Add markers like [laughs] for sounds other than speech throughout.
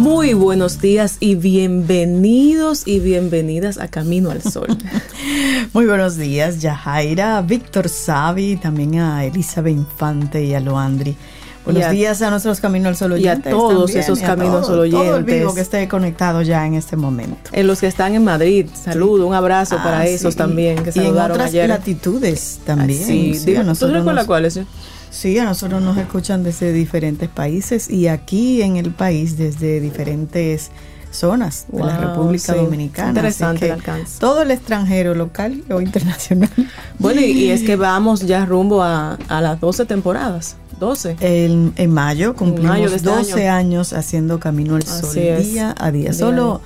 Muy buenos días y bienvenidos y bienvenidas a Camino al Sol. [laughs] Muy buenos días, Yajaira, Víctor Savi, también a Elizabeth Infante y a Loandri. Buenos a- días a nuestros Camino al Sol y a oyentes. todos también, esos a Camino al todo- Sol Todo el oyentes. vivo que esté conectado ya en este momento. En los que están en Madrid, saludo, un abrazo Ah, para sí. esos también que y en saludaron otras ayer. latitudes también. Ah, Sí, Sí, ¿Tú recuerdas cuáles? Sí? A nosotros nos escuchan desde diferentes países y aquí en el país desde diferentes zonas de la República sí. Dominicana. Interesante el alcance. Todo el extranjero, local o internacional. Bueno, y, y es que [laughs] vamos ya rumbo a, a las 12 temporadas. 12. En, en mayo cumplimos mayo de este 12 años haciendo Camino al Sol día a día. Día a Solo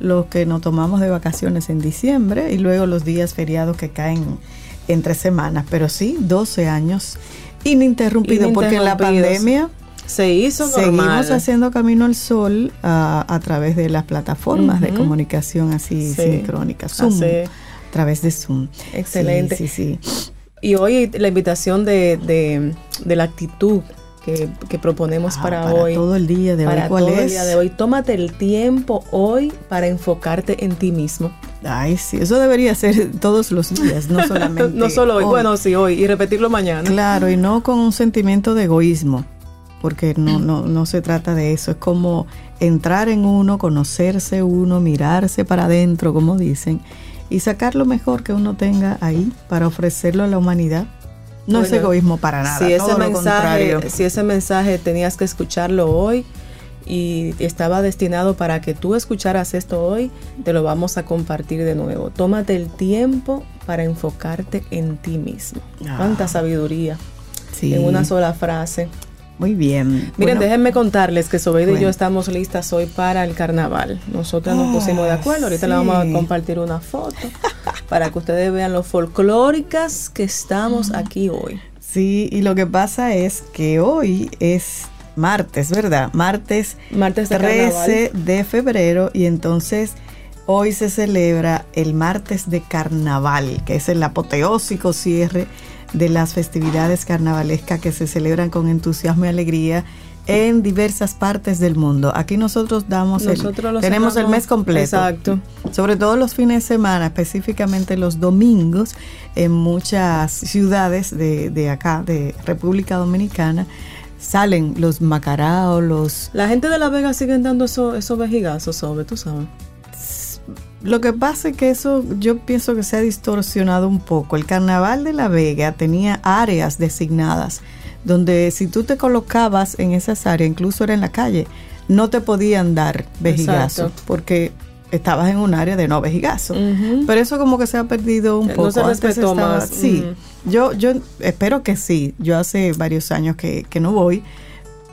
los que nos tomamos de vacaciones en diciembre y luego los días feriados que caen entre semanas. Pero sí, 12 años ininterrumpidos porque en la pandemia Se hizo seguimos normal. haciendo Camino al Sol a, a través de las plataformas de comunicación así Sí. sincrónicas, Zoom, Así. a través de Zoom. Excelente. Sí, sí, sí. Y hoy la invitación de, de, de la actitud que, que proponemos Ah, para, hoy. todo el día de para hoy, ¿cuál todo es? el día de hoy. Tómate el tiempo hoy para enfocarte en ti mismo. Ay, sí, eso debería ser todos los días, no [laughs] solamente. no solo hoy, bueno, sí, hoy y repetirlo mañana. Claro, y no con un sentimiento de egoísmo, porque no, no, no se trata de eso. Es como entrar en uno, conocerse uno, mirarse para adentro, como dicen, y sacar lo mejor que uno tenga ahí para ofrecerlo a la humanidad. No es egoísmo para nada. si ese todo lo mensaje, contrario. si ese mensaje tenías que escucharlo hoy y estaba destinado para que tú escucharas esto hoy, te lo vamos a compartir de nuevo. Tómate el tiempo para enfocarte en ti mismo. Ah. Cuánta sabiduría Sí, en una sola frase. Muy bien. Miren, Bueno, déjenme contarles que Sobeida y yo estamos listas hoy para el carnaval. Nosotras nos Ah, pusimos de acuerdo. Ahorita le vamos a sí. compartir una foto para que ustedes vean lo folclóricas que estamos aquí hoy. Sí, y lo que pasa es que hoy es martes, ¿verdad? Martes Martes de 13 carnaval. de febrero y entonces hoy se celebra el martes de carnaval, que es el apoteósico cierre de las festividades carnavalescas que se celebran con entusiasmo y alegría en diversas partes del mundo. Aquí nosotros damos el- Nosotros lo tenemos el mes completo. Exacto. Sobre todo los fines de semana, específicamente los domingos, en muchas ciudades de, de acá, de República Dominicana, salen los macaraos, los... La gente de La Vega siguen dando esos esos vejigazos sobre, tú sabes. Lo que pasa es que eso yo pienso que se ha distorsionado un poco. El carnaval de La Vega tenía áreas designadas donde si tú te colocabas en esas áreas, incluso era en la calle, no te podían dar vejigazo Exacto. porque estabas en un área de no vejigazo. Pero eso como que se ha perdido un Eh, poco. no se Antes respetó estaba- más. Sí, yo, yo espero que sí. Yo hace varios años que, que no voy,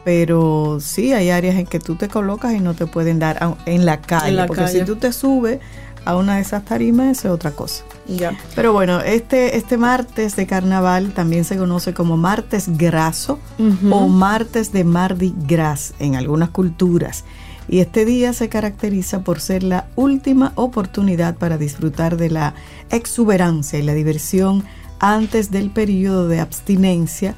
pero sí hay áreas en que tú te colocas y no te pueden dar en la calle. En la porque calle. si tú te subes a una de esas tarimas, eso es otra cosa. Ya. Pero bueno, este, este martes de carnaval también se conoce como martes graso o martes de Mardi Gras en algunas culturas. Y este día se caracteriza por ser la última oportunidad para disfrutar de la exuberancia y la diversión antes del periodo de abstinencia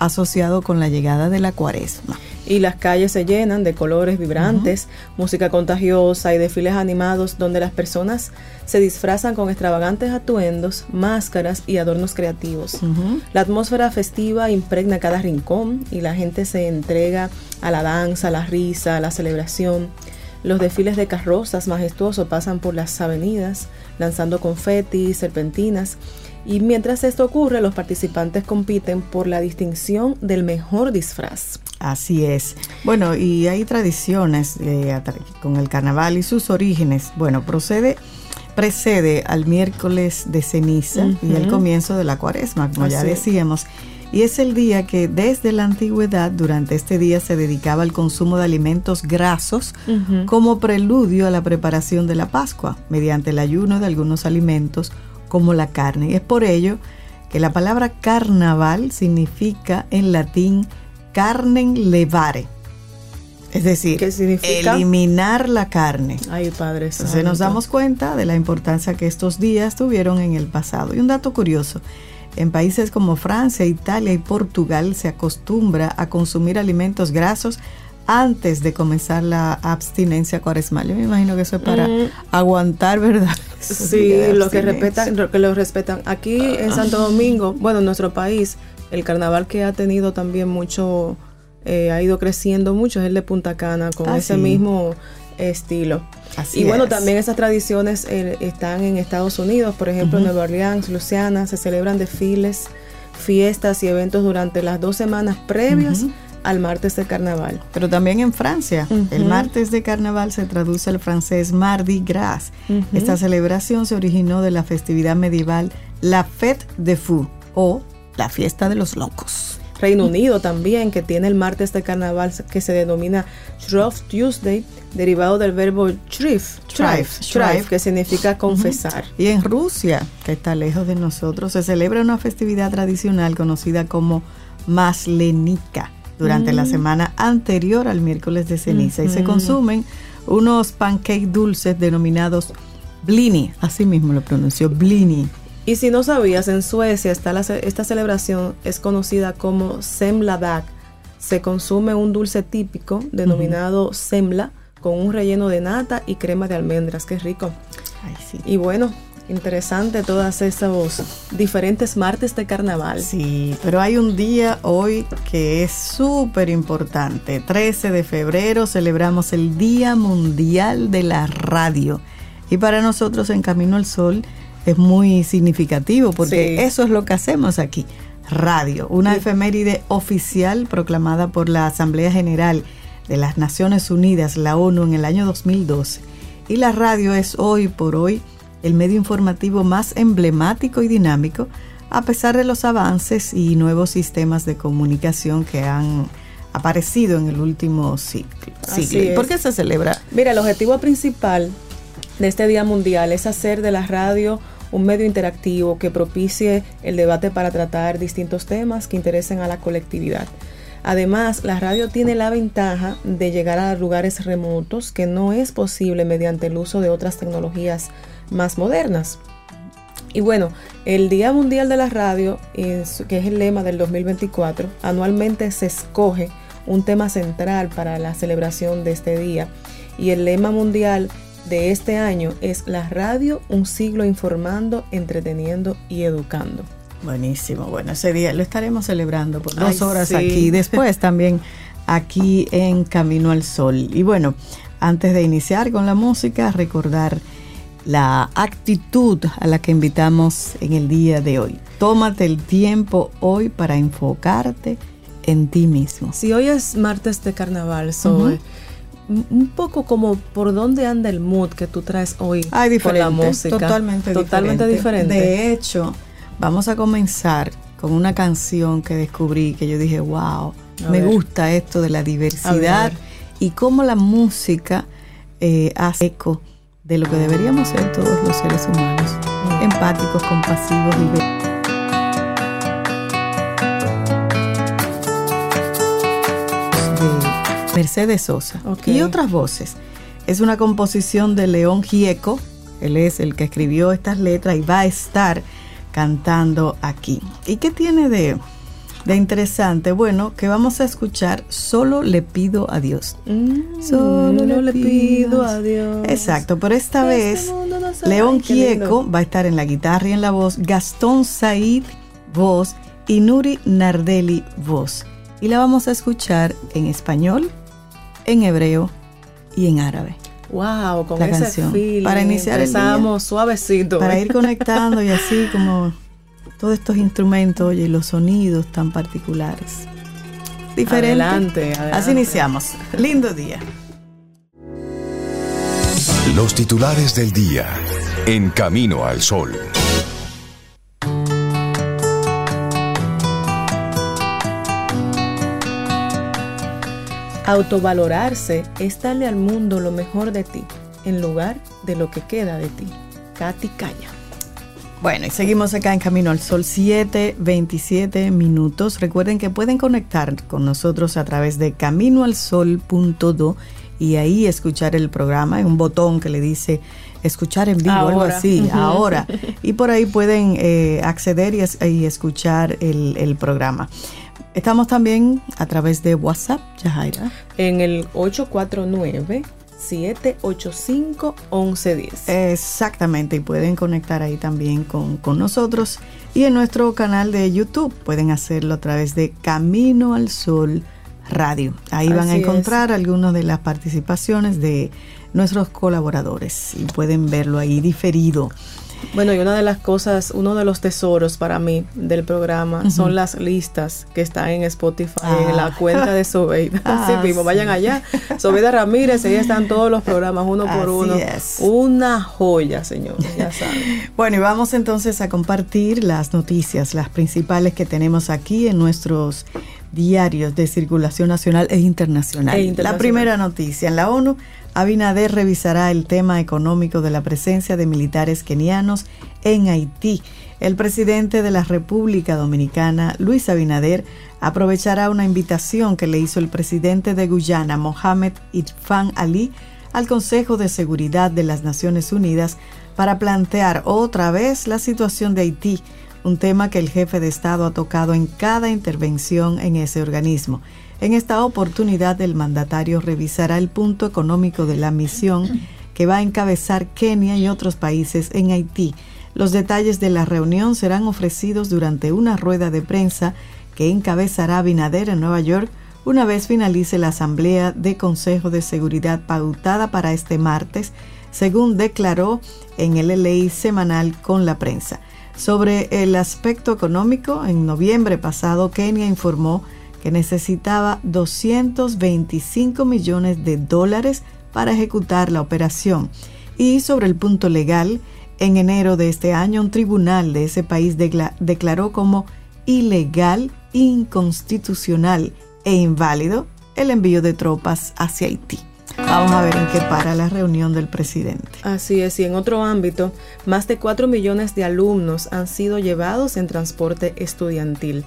asociado con la llegada de la cuaresma. Y las calles se llenan de colores vibrantes, música contagiosa y desfiles animados donde las personas se disfrazan con extravagantes atuendos, máscaras y adornos creativos. La atmósfera festiva impregna cada rincón y la gente se entrega a la danza, a la risa, a la celebración. Los desfiles de carrozas majestuosos pasan por las avenidas, lanzando confeti, serpentinas. Y mientras esto ocurre, los participantes compiten por la distinción del mejor disfraz. Así es. Bueno, y hay tradiciones eh, con el carnaval y sus orígenes. Bueno, procede, precede al miércoles de ceniza y el comienzo de la cuaresma, como ya Así decíamos. y es el día que desde la antigüedad durante este día se dedicaba al consumo de alimentos grasos como preludio a la preparación de la Pascua mediante el ayuno de algunos alimentos como la carne. Y es por ello que la palabra carnaval significa en latín carnen levare. Es decir, eliminar la carne. Ay, padre. Entonces nos damos cuenta de la importancia que estos días tuvieron en el pasado. Y un dato curioso, en países como Francia, Italia y Portugal se acostumbra a consumir alimentos grasos antes de comenzar la abstinencia cuaresmal. Yo me imagino que eso es para mm. aguantar, ¿verdad? Sí, lo que respetan, lo que lo respetan. Aquí en Santo Domingo, bueno, en nuestro país, el carnaval que ha tenido también mucho, eh, ha ido creciendo mucho es el de Punta Cana, con ah, ese mismo estilo. y bueno, también esas tradiciones eh, están en Estados Unidos, por ejemplo, en Nueva Orleans, Luciana, se celebran desfiles, fiestas y eventos durante las dos semanas previas. Al martes de carnaval. Pero también en Francia, el martes de carnaval se traduce al francés Mardi Gras. Esta celebración se originó de la festividad medieval La Fête de Fou o la fiesta de los locos. Reino Unido también, que tiene el martes de carnaval que se denomina Shrove Tuesday, derivado del verbo shrif, que significa confesar. Y en Rusia, que está lejos de nosotros, se celebra una festividad tradicional conocida como Maslenica durante la mm. semana anterior al miércoles de ceniza y se consumen unos pancakes dulces denominados blini, así mismo lo pronunció blini y si no sabías, en Suecia está esta celebración es conocida como semladag. Se consume un dulce típico denominado semla con un relleno de nata y crema de almendras. Qué rico. Y bueno, interesante todas esos diferentes martes de carnaval. Sí, pero hay un día hoy que es súper importante. 13 de febrero celebramos el Día Mundial de la Radio. Y para nosotros en Camino al Sol es muy significativo porque eso es lo que hacemos aquí. Radio, una efeméride oficial proclamada por la Asamblea General de las Naciones Unidas, la ONU, en el año 2012. Y la radio es hoy por hoy el medio informativo más emblemático y dinámico, a pesar de los avances y nuevos sistemas de comunicación que han aparecido en el último siglo. ¿Y por qué se celebra? Mira, el objetivo principal de este Día Mundial es hacer de la radio un medio interactivo que propicie el debate para tratar distintos temas que interesen a la colectividad. Además, la radio tiene la ventaja de llegar a lugares remotos que no es posible mediante el uso de otras tecnologías más modernas. Y bueno, el Día Mundial de la Radio, que es el lema del 2024, anualmente se escoge un tema central para la celebración de este día. Y el lema mundial de este año es La radio, un siglo informando, entreteniendo y educando. Buenísimo, bueno, ese día lo estaremos celebrando por dos horas aquí, después también aquí en Camino al Sol. Y bueno, antes de iniciar con la música, recordar la actitud a la que invitamos en el día de hoy. Tómate el tiempo hoy para enfocarte en ti mismo. Si hoy es martes de carnaval, soy un poco como por dónde anda el mood que tú traes hoy con la música. Totalmente, totalmente diferente. De hecho, vamos a comenzar con una canción que descubrí que yo dije, wow, me gusta esto de la diversidad y cómo la música eh, hace eco de lo que deberíamos ser todos los seres humanos, empáticos, compasivos y Mercedes Sosa y otras voces. Es una composición de León Gieco, él es el que escribió estas letras y va a estar cantando aquí. ¿Y qué tiene de, de interesante? Bueno, que vamos a escuchar Solo le pido a Dios. Mm, Solo le pido a Dios. Exacto, pero esta este vez León Gieco va a estar en la guitarra y en la voz, Gastón Said, voz, y Nuri Nardelli, voz. Y la vamos a escuchar en español en hebreo y en árabe. Wow, con la ese canción. para iniciar el día, suavecito. Para ir conectando y así como todos estos instrumentos y los sonidos tan particulares. Diferente. Adelante, adelante. Así iniciamos. Lindo día. Los titulares del día. En camino al sol. Autovalorarse es darle al mundo lo mejor de ti, en lugar de lo que queda de ti. Katy Calla. Bueno, y seguimos acá en Camino al Sol, 7, 27 minutos. Recuerden que pueden conectar con nosotros a través de caminoalsol.do y ahí escuchar el programa. Hay un botón que le dice escuchar en vivo, algo así, ahora. [laughs] Y por ahí pueden eh, acceder y, escuchar el, el, programa. Estamos también a través de WhatsApp, Yajaira. En el 849. 785-1110. Exactamente, y pueden conectar ahí también con, con, nosotros. Y en nuestro canal de YouTube pueden hacerlo a través de Camino al Sol Radio. Ahí van a encontrar algunas de las participaciones de nuestros colaboradores y pueden verlo ahí diferido. Bueno, y una de las cosas, uno de los tesoros para mí del programa son las listas que están en Spotify, en la ah. cuenta de Sobeida. Así [laughs] ah, mismo, vayan allá. Sobeida Ramírez, ahí están todos los programas uno por uno. Una joya, señores, ya saben. [laughs] bueno, y vamos entonces a compartir las noticias, las principales que tenemos aquí en nuestros diarios de circulación nacional e internacional. e internacional. La primera noticia, en la ONU Abinader revisará el tema económico de la presencia de militares kenianos en Haití. El presidente de la República Dominicana, Luis Abinader, aprovechará una invitación que le hizo el presidente de Guyana, Mohamed Irfan Ali, al Consejo de Seguridad de las Naciones Unidas para plantear otra vez la situación de Haití, un tema que el jefe de Estado ha tocado en cada intervención en ese organismo. En esta oportunidad el mandatario revisará el punto económico de la misión que va a encabezar Kenia y otros países en Haití. Los detalles de la reunión serán ofrecidos durante una rueda de prensa que encabezará Binader en Nueva York una vez finalice la Asamblea de Consejo de Seguridad pautada para este martes, según declaró en el LLI semanal con la prensa. Sobre el aspecto económico, en noviembre pasado Kenia informó que necesitaba 225 millones de dólares para ejecutar la operación. Y sobre el punto legal, en enero de este año un tribunal de ese país declaró como ilegal, inconstitucional e inválido el envío de tropas hacia Haití. Vamos a ver en qué para la reunión del presidente. Así es, y en otro ámbito, más de 4 millones de alumnos han sido llevados en transporte estudiantil.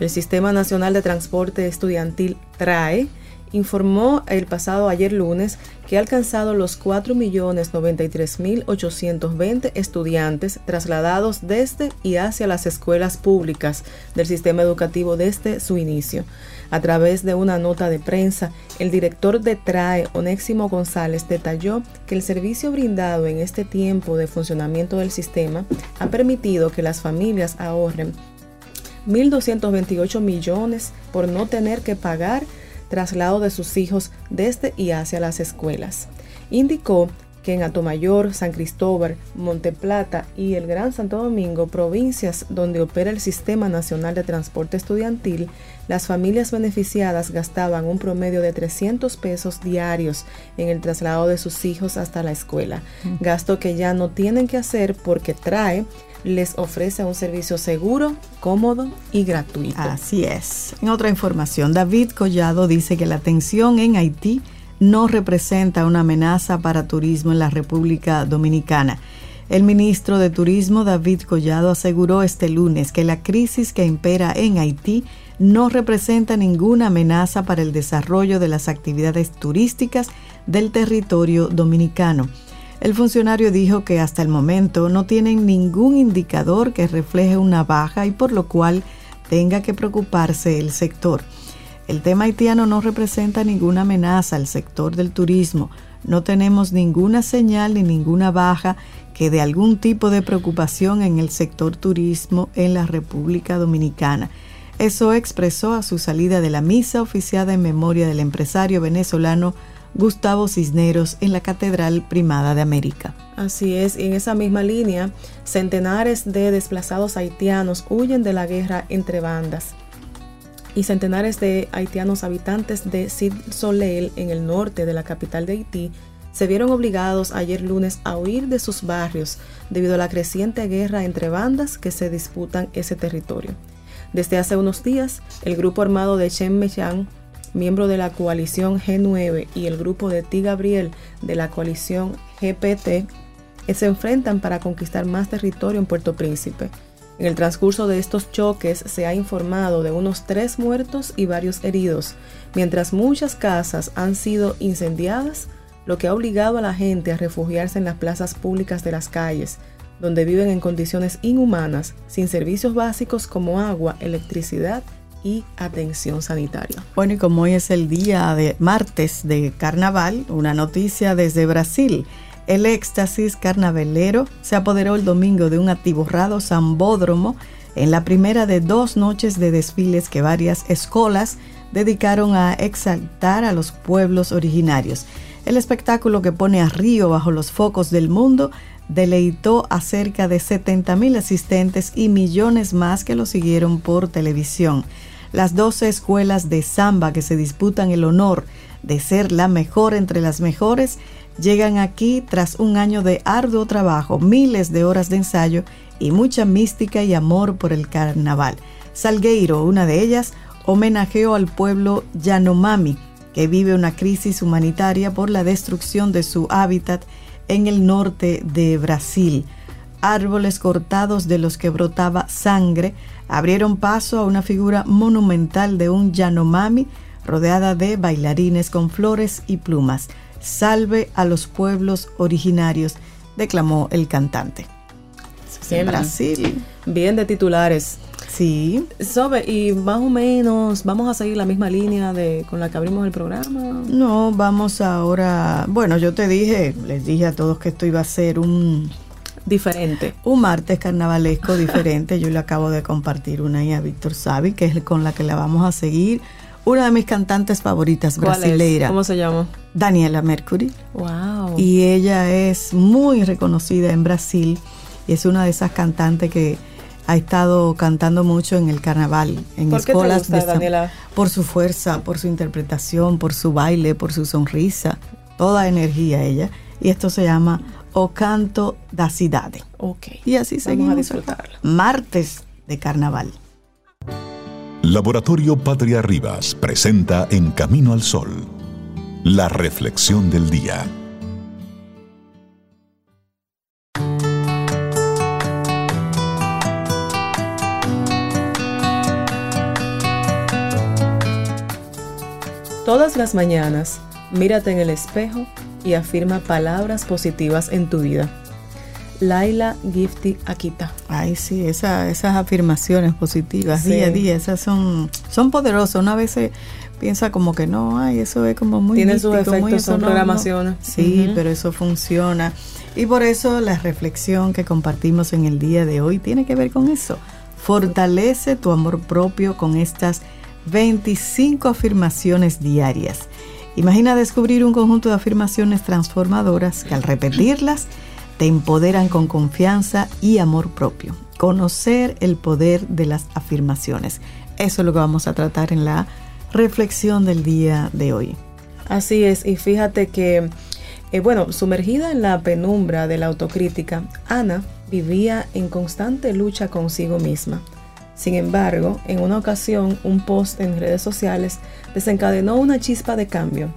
El Sistema Nacional de Transporte Estudiantil TRAE informó el pasado ayer lunes que ha alcanzado los 4.093.820 estudiantes trasladados desde y hacia las escuelas públicas del sistema educativo desde su inicio. A través de una nota de prensa, el director de TRAE, Onésimo González, detalló que el servicio brindado en este tiempo de funcionamiento del sistema ha permitido que las familias ahorren 1.228 millones por no tener que pagar traslado de sus hijos desde y hacia las escuelas. Indicó que en Atomayor, San Cristóbal, Monteplata y el Gran Santo Domingo, provincias donde opera el Sistema Nacional de Transporte Estudiantil, las familias beneficiadas gastaban un promedio de 300 pesos diarios en el traslado de sus hijos hasta la escuela, gasto que ya no tienen que hacer porque trae les ofrece un servicio seguro, cómodo y gratuito. Así es. En otra información, David Collado dice que la tensión en Haití no representa una amenaza para turismo en la República Dominicana. El ministro de Turismo, David Collado, aseguró este lunes que la crisis que impera en Haití no representa ninguna amenaza para el desarrollo de las actividades turísticas del territorio dominicano. El funcionario dijo que hasta el momento no tienen ningún indicador que refleje una baja y por lo cual tenga que preocuparse el sector. El tema haitiano no representa ninguna amenaza al sector del turismo. No tenemos ninguna señal ni ninguna baja que de algún tipo de preocupación en el sector turismo en la República Dominicana. Eso expresó a su salida de la misa oficiada en memoria del empresario venezolano Gustavo Cisneros en la Catedral Primada de América. Así es, y en esa misma línea, centenares de desplazados haitianos huyen de la guerra entre bandas y centenares de haitianos habitantes de Sid Soleil en el norte de la capital de Haití se vieron obligados ayer lunes a huir de sus barrios debido a la creciente guerra entre bandas que se disputan ese territorio. Desde hace unos días, el grupo armado de Chen Mechan miembro de la coalición G9 y el grupo de T. Gabriel de la coalición GPT, se enfrentan para conquistar más territorio en Puerto Príncipe. En el transcurso de estos choques se ha informado de unos tres muertos y varios heridos, mientras muchas casas han sido incendiadas, lo que ha obligado a la gente a refugiarse en las plazas públicas de las calles, donde viven en condiciones inhumanas, sin servicios básicos como agua, electricidad y atención sanitaria. Bueno, y como hoy es el día de martes de carnaval, una noticia desde Brasil. El éxtasis carnavalero se apoderó el domingo de un atiborrado zambódromo en la primera de dos noches de desfiles que varias escolas dedicaron a exaltar a los pueblos originarios. El espectáculo que pone a Río bajo los focos del mundo deleitó a cerca de 70 mil asistentes y millones más que lo siguieron por televisión. Las 12 escuelas de samba que se disputan el honor de ser la mejor entre las mejores llegan aquí tras un año de arduo trabajo, miles de horas de ensayo y mucha mística y amor por el carnaval. Salgueiro, una de ellas, homenajeó al pueblo Yanomami, que vive una crisis humanitaria por la destrucción de su hábitat en el norte de Brasil. Árboles cortados de los que brotaba sangre abrieron paso a una figura monumental de un Yanomami rodeada de bailarines con flores y plumas. Salve a los pueblos originarios, declamó el cantante. en Brasil. Bien de titulares. Sí. Sobe, y más o menos, ¿vamos a seguir la misma línea de con la que abrimos el programa? No, vamos ahora. Bueno, yo te dije, les dije a todos que esto iba a ser un. Diferente. Un martes carnavalesco diferente. yo le acabo de compartir una ahí a Víctor Savi, que es con la que la vamos a seguir. Una de mis cantantes favoritas brasileira. ¿Cómo se llama? Daniela Mercury. Wow. Y ella es muy reconocida en Brasil y es una de esas cantantes que ha estado cantando mucho en el carnaval, en ¿Por escuelas qué te gusta, Daniela? por su fuerza, por su interpretación, por su baile, por su sonrisa, toda energía ella. Y esto se llama O Canto da Cidade. Ok. Y así Vamos seguimos. a disfrutarla. Martes de carnaval. Laboratorio Patria Rivas presenta En Camino al Sol, la reflexión del día. Todas las mañanas, mírate en el espejo y afirma palabras positivas en tu vida. Laila Gifty Akita. Ay, sí, esa- esas afirmaciones positivas Sí. día a día, esas son, son poderosas. Una vez se piensa como que no, ay, eso es como muy Tiene sus místico, muy efectos, eso son programaciones. Sí, pero eso funciona. Y por eso la reflexión que compartimos en el día de hoy tiene que ver con eso. Fortalece tu amor propio con estas 25 afirmaciones diarias. Imagina descubrir un conjunto de afirmaciones transformadoras que al repetirlas te empoderan con confianza y amor propio. Conocer el poder de las afirmaciones. Eso es lo que vamos a tratar en la reflexión del día de hoy. Así es, y fíjate que, eh, bueno, sumergida en la penumbra de la autocrítica, Ana vivía en constante lucha consigo misma. Sin embargo, en una ocasión, un post en redes sociales desencadenó una chispa de cambio.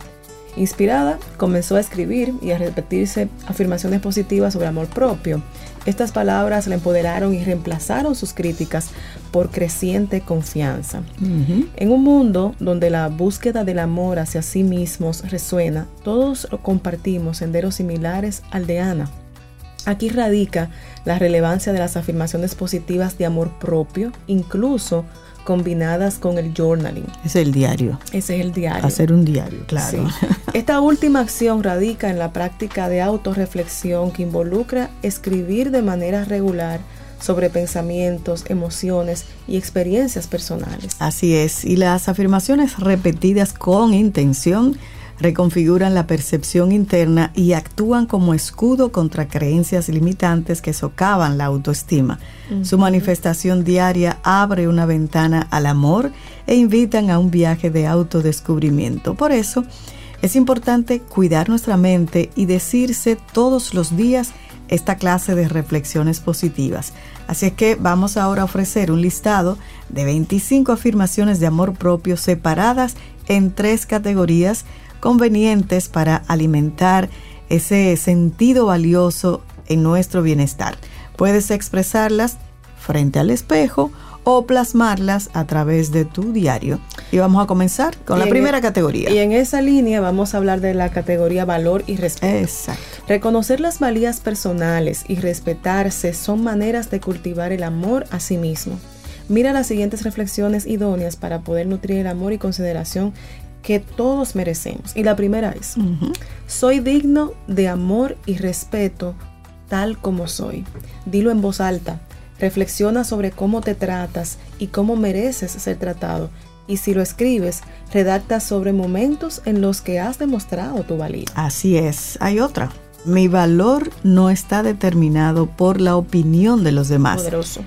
Inspirada, comenzó a escribir y a repetirse afirmaciones positivas sobre amor propio. Estas palabras la empoderaron y reemplazaron sus críticas por creciente confianza. En un mundo donde la búsqueda del amor hacia sí mismos resuena, todos compartimos senderos similares al de Ana. Aquí radica la relevancia de las afirmaciones positivas de amor propio, incluso combinadas con el journaling. Es el diario. Ese es el diario. Hacer un diario, claro. Sí. [laughs] Esta última acción radica en la práctica de autorreflexión que involucra escribir de manera regular sobre pensamientos, emociones y experiencias personales. Así es. Y las afirmaciones repetidas con intención reconfiguran la percepción interna y actúan como escudo contra creencias limitantes que socavan la autoestima. Su manifestación diaria abre una ventana al amor e invitan a un viaje de autodescubrimiento. Por eso, es importante cuidar nuestra mente y decirse todos los días esta clase de reflexiones positivas. Así es que vamos ahora a ofrecer un listado de 25 afirmaciones de amor propio separadas en tres categorías convenientes para alimentar ese sentido valioso en nuestro bienestar. Puedes expresarlas frente al espejo o plasmarlas a través de tu diario. Y vamos a comenzar con la primera e- categoría. Y en esa línea vamos a hablar de la categoría valor y respeto. Exacto. Reconocer las valías personales y respetarse son maneras de cultivar el amor a sí mismo. Mira las siguientes reflexiones idóneas para poder nutrir el amor y consideración que todos merecemos. Y la primera es, soy digno de amor y respeto tal como soy. Dilo en voz alta, Reflexiona sobre cómo te tratas y cómo mereces ser tratado. Y si lo escribes, redacta sobre momentos en los que has demostrado tu valía. Así es. Hay otra. Mi valor no está determinado por la opinión de los demás. Poderoso.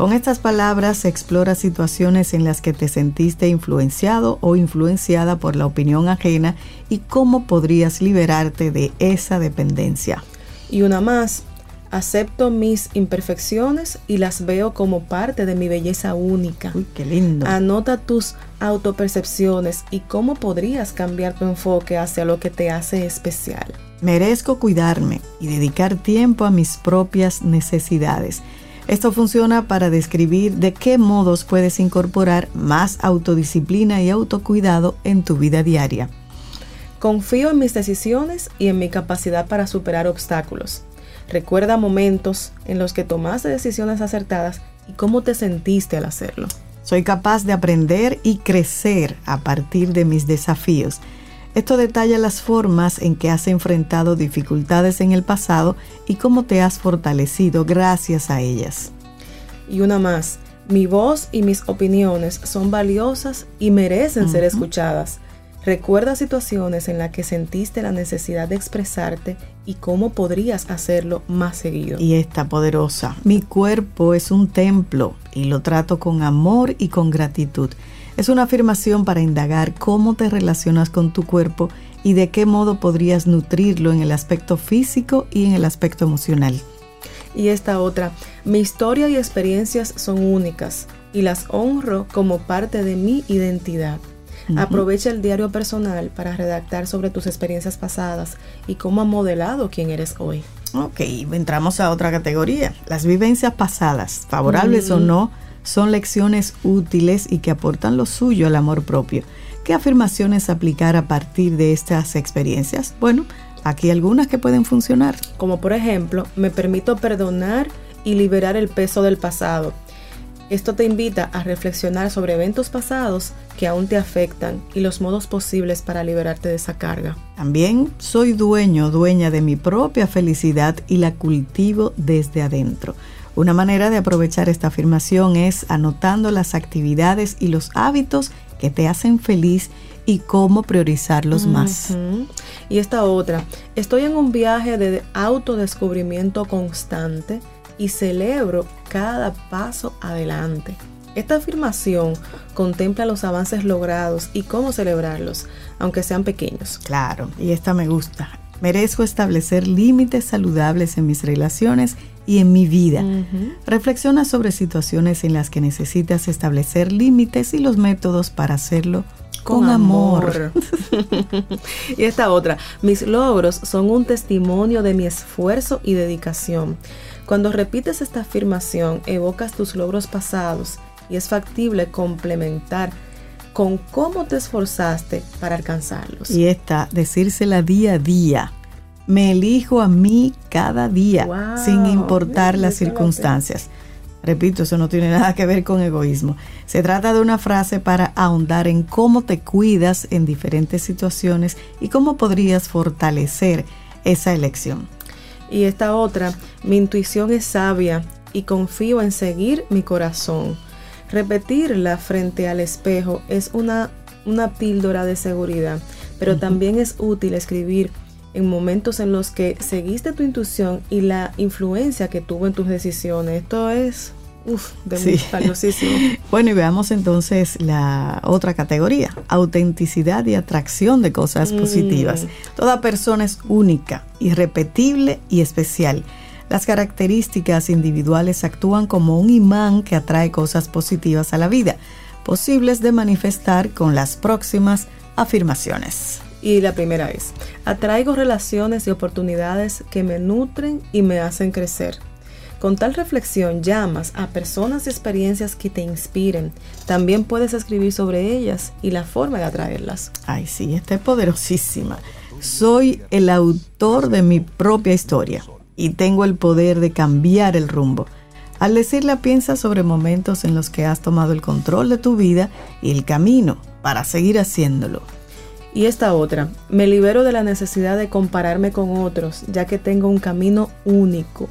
Con estas palabras explora situaciones en las que te sentiste influenciado o influenciada por la opinión ajena y cómo podrías liberarte de esa dependencia. Y una más, Acepto mis imperfecciones y las veo como parte de mi belleza única. Uy, qué lindo. Anota tus autopercepciones y cómo podrías cambiar tu enfoque hacia lo que te hace especial. Merezco cuidarme y dedicar tiempo a mis propias necesidades. Esto funciona para describir de qué modos puedes incorporar más autodisciplina y autocuidado en tu vida diaria. Confío en mis decisiones y en mi capacidad para superar obstáculos. Recuerda momentos en los que tomaste decisiones acertadas y cómo te sentiste al hacerlo. Soy capaz de aprender y crecer a partir de mis desafíos. Esto detalla las formas en que has enfrentado dificultades en el pasado y cómo te has fortalecido gracias a ellas. Y una más, mi voz y mis opiniones son valiosas y merecen ser escuchadas. Recuerda situaciones en las que sentiste la necesidad de expresarte y cómo podrías hacerlo más seguido. Y esta poderosa, mi cuerpo es un templo y lo trato con amor y con gratitud. Es una afirmación para indagar cómo te relacionas con tu cuerpo y de qué modo podrías nutrirlo en el aspecto físico y en el aspecto emocional. Y esta otra, mi historia y experiencias son únicas y las honro como parte de mi identidad. Aprovecha el diario personal para redactar sobre tus experiencias pasadas y cómo ha modelado quién eres hoy. Ok, entramos a otra categoría. Las vivencias pasadas, favorables o no, son lecciones útiles y que aportan lo suyo al amor propio. ¿Qué afirmaciones aplicar a partir de estas experiencias? Bueno, aquí algunas que pueden funcionar. Como por ejemplo, me permito perdonar y liberar el peso del pasado esto te invita a reflexionar sobre eventos pasados que aún te afectan y los modos posibles para liberarte de esa carga. También soy dueño, dueña de mi propia felicidad y la cultivo desde adentro. Una manera de aprovechar esta afirmación es anotando las actividades y los hábitos que te hacen feliz y cómo priorizarlos más. Y esta otra, estoy en un viaje de autodescubrimiento constante y celebro cada paso adelante. Esta afirmación contempla los avances logrados y cómo celebrarlos, aunque sean pequeños. Claro, y esta me gusta. Merezco establecer límites saludables en mis relaciones y en mi vida. Reflexiona sobre situaciones en las que necesitas establecer límites y los métodos para hacerlo con, amor. [laughs] y esta otra, mis logros son un testimonio de mi esfuerzo y dedicación. Cuando repites esta afirmación, evocas tus logros pasados y es factible complementar con cómo te esforzaste para alcanzarlos. Y esta, decírsela día a día. Me elijo a mí cada día, sin importar las circunstancias. Repito, eso no tiene nada que ver con egoísmo. Se trata de una frase para ahondar en cómo te cuidas en diferentes situaciones y cómo podrías fortalecer esa elección. Y esta otra, mi intuición es sabia y confío en seguir mi corazón. Repetirla frente al espejo es una, una píldora de seguridad, pero también es útil escribir en momentos en los que seguiste tu intuición y la influencia que tuvo en tus decisiones. Esto es Uf, de sí. [laughs] valiosísimo. Bueno, y veamos entonces la otra categoría, autenticidad y atracción de cosas positivas. Mm. Toda persona es única, irrepetible y especial. Las características individuales actúan como un imán que atrae cosas positivas a la vida, posibles de manifestar con las próximas afirmaciones. Y la primera es, atraigo relaciones y oportunidades que me nutren y me hacen crecer. Con tal reflexión llamas a personas y experiencias que te inspiren. También puedes escribir sobre ellas y la forma de atraerlas. Ay, sí, esta es poderosísima. Soy el autor de mi propia historia y tengo el poder de cambiar el rumbo. Al decirla piensa sobre momentos en los que has tomado el control de tu vida y el camino para seguir haciéndolo. Y esta otra, me libero de la necesidad de compararme con otros, ya que tengo un camino único.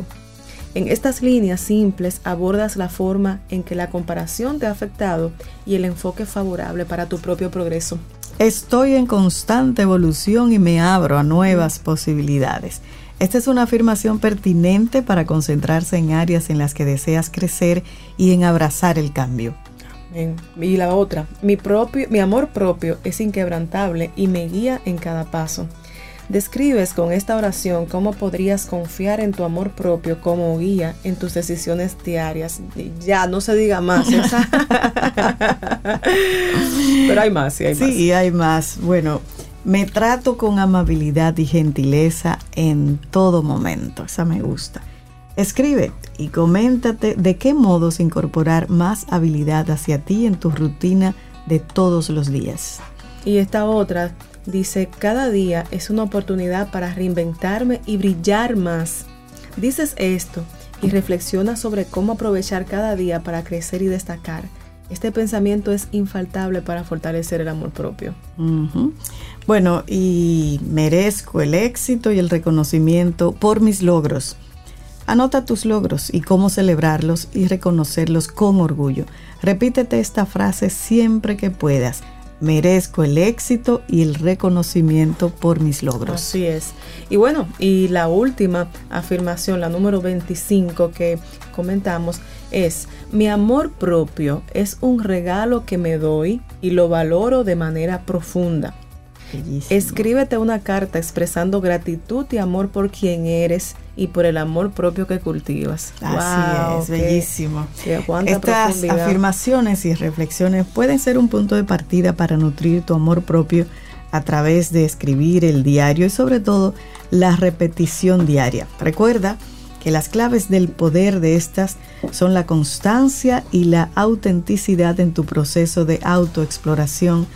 En estas líneas simples abordas la forma en que la comparación te ha afectado y el enfoque favorable para tu propio progreso. Estoy en constante evolución y me abro a nuevas posibilidades. Esta es una afirmación pertinente para concentrarse en áreas en las que deseas crecer y en abrazar el cambio. Y la otra, mi, propio, mi amor propio es inquebrantable y me guía en cada paso. Describes con esta oración cómo podrías confiar en tu amor propio como guía en tus decisiones diarias. Ya, no se diga más. [laughs] Pero hay más, sí, hay más. Sí, hay más. Bueno, me trato con amabilidad y gentileza en todo momento. Esa me gusta. Escribe y coméntate de qué modos incorporar más habilidad hacia ti en tu rutina de todos los días. Y esta otra dice, cada día es una oportunidad para reinventarme y brillar más. Dices esto y reflexiona sobre cómo aprovechar cada día para crecer y destacar. Este pensamiento es infaltable para fortalecer el amor propio. Bueno, y merezco el éxito y el reconocimiento por mis logros. Anota tus logros y cómo celebrarlos y reconocerlos con orgullo. Repítete esta frase siempre que puedas merezco el éxito y el reconocimiento por mis logros. Así es. Y bueno, y la última afirmación, la número 25 que comentamos, es, mi amor propio es un regalo que me doy y lo valoro de manera profunda. Escríbete una carta expresando gratitud y amor por quien eres y por el amor propio que cultivas. Así es, bellísimo. Estas afirmaciones y reflexiones pueden ser un punto de partida para nutrir tu amor propio a través de escribir el diario y sobre todo la repetición diaria. Recuerda que las claves del poder de estas son la constancia y la autenticidad en tu proceso de autoexploración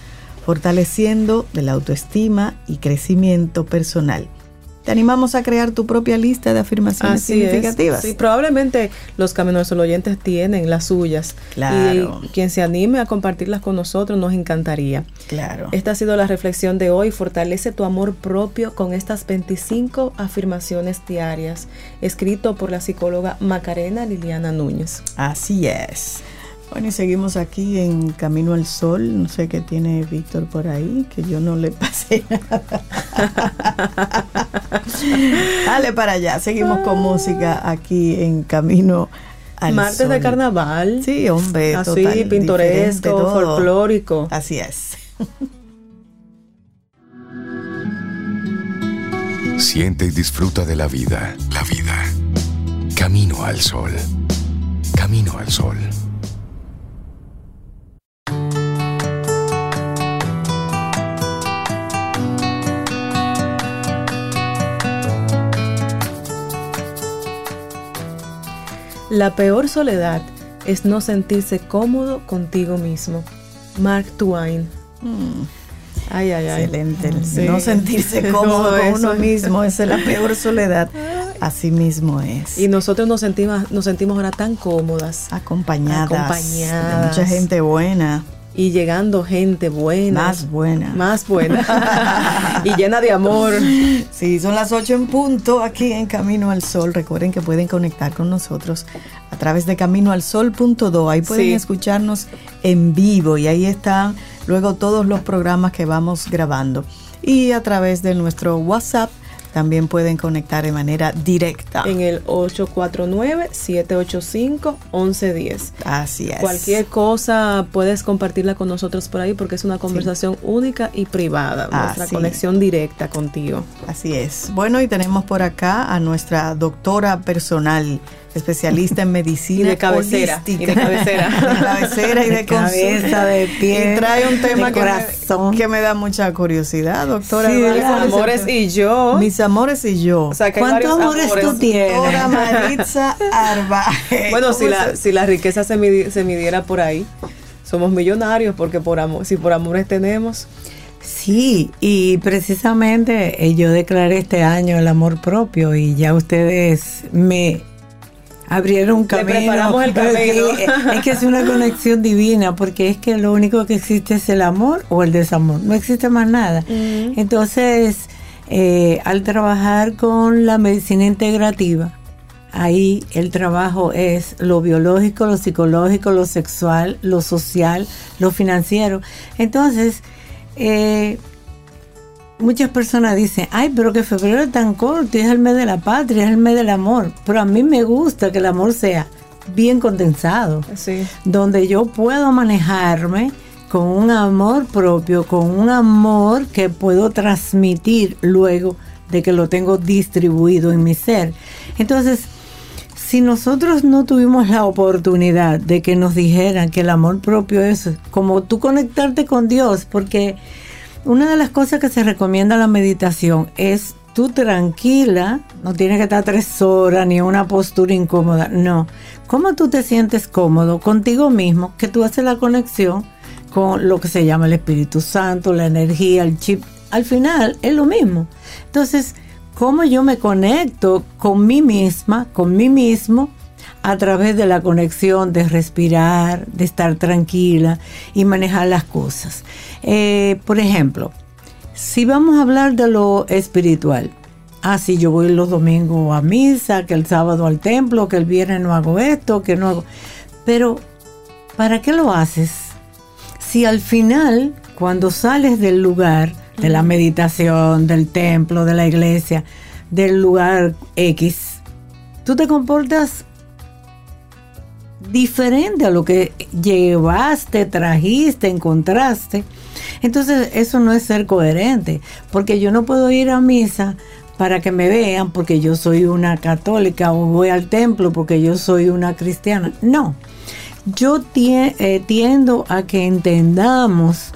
fortaleciendo de la autoestima y crecimiento personal. Te animamos a crear tu propia lista de afirmaciones significativas. Sí, probablemente los caminos oyentes tienen las suyas. Claro. Y quien se anime a compartirlas con nosotros nos encantaría. Claro. Esta ha sido la reflexión de hoy. Fortalece tu amor propio con estas 25 afirmaciones diarias, escrito por la psicóloga Macarena Liliana Núñez. Así es. Bueno, y seguimos aquí en Camino al Sol. No sé qué tiene Víctor por ahí, que yo no le [laughs] pasé nada. [laughs] Dale para allá. Seguimos con música aquí en Camino al Martes de carnaval. Sí, hombre. Así, pintoresco, folclórico. Así es. [laughs] Siente y disfruta de la vida. La vida. Camino al sol. Camino al sol. La peor soledad es no sentirse cómodo contigo mismo. Mark Twain. Mm. Ay, ay, ay. Excelente. No sentirse [laughs] cómodo con uno mismo es la peor soledad. Así mismo es. Y nosotros nos sentimos, nos sentimos ahora tan cómodas. Acompañadas. Acompañadas. De mucha gente buena y llegando gente buena. Más buena. Más buena. [laughs] y llena de amor. Sí, son las 8 en punto aquí en Camino al Sol. Recuerden que pueden conectar con nosotros a través de caminoalsol.do. Ahí pueden escucharnos en vivo y ahí están luego todos los programas que vamos grabando. Y a través de nuestro WhatsApp también pueden conectar de manera directa. En el 849-785-1110. Así es. Cualquier cosa puedes compartirla con nosotros por ahí porque es una conversación única y privada, nuestra conexión directa contigo. Así es. Bueno, y tenemos por acá a nuestra doctora personal especialista en medicina y de cabecera y de cabecera. [laughs] De cabecera y de, cabeza de pie y trae un tema que, corazón. Me, que me da mucha curiosidad doctora sí, mis amores y yo. Mis amores y yo. ¿cuántos amores, tú tienes? doctora Maritza [laughs] Arbaje. Bueno si la, si la riqueza se, se midiera por ahí somos millonarios porque por amor si por amores tenemos. Sí, y precisamente eh, yo declaré este año el amor propio y ya ustedes me abrieron un camino. preparamos el [laughs] camino. Es que es una [laughs] conexión divina, porque es que lo único que existe es el amor o el desamor, no existe más nada. Entonces, eh, al trabajar con la medicina integrativa, ahí el trabajo es lo biológico, lo psicológico, lo sexual, lo social, lo financiero. Entonces, eh, muchas personas dicen, ay, pero que febrero es tan corto, es el mes de la patria, es el mes del amor. Pero a mí me gusta que el amor sea bien condensado, donde yo puedo manejarme con un amor propio, con un amor que puedo transmitir luego de que lo tengo distribuido en mi ser. Entonces, si nosotros no tuvimos la oportunidad de que nos dijeran que el amor propio es como tú conectarte con Dios, porque una de las cosas que se recomienda la meditación es tú tranquila, no tienes que estar tres horas ni una postura incómoda, no. ¿Cómo tú te sientes cómodo contigo mismo? Que tú haces la conexión con lo que se llama el Espíritu Santo, la energía, el chip. Al final es lo mismo. Entonces, ¿cómo yo me conecto con mí misma, con mí mismo? A través de la conexión de respirar, de estar tranquila y manejar las cosas. Eh, por ejemplo, si vamos a hablar de lo espiritual, ah, si yo voy los domingos a misa, que el sábado al templo, que el viernes no hago esto, que no hago... Pero, ¿para qué lo haces? Si al final, cuando sales del lugar, de la meditación, del templo, de la iglesia, del lugar X, tú te comportas diferente a lo que llevaste, trajiste, encontraste. Entonces eso no es ser coherente, porque yo no puedo ir a misa para que me vean porque yo soy una católica o voy al templo porque yo soy una cristiana. No, yo eh, tiendo a que entendamos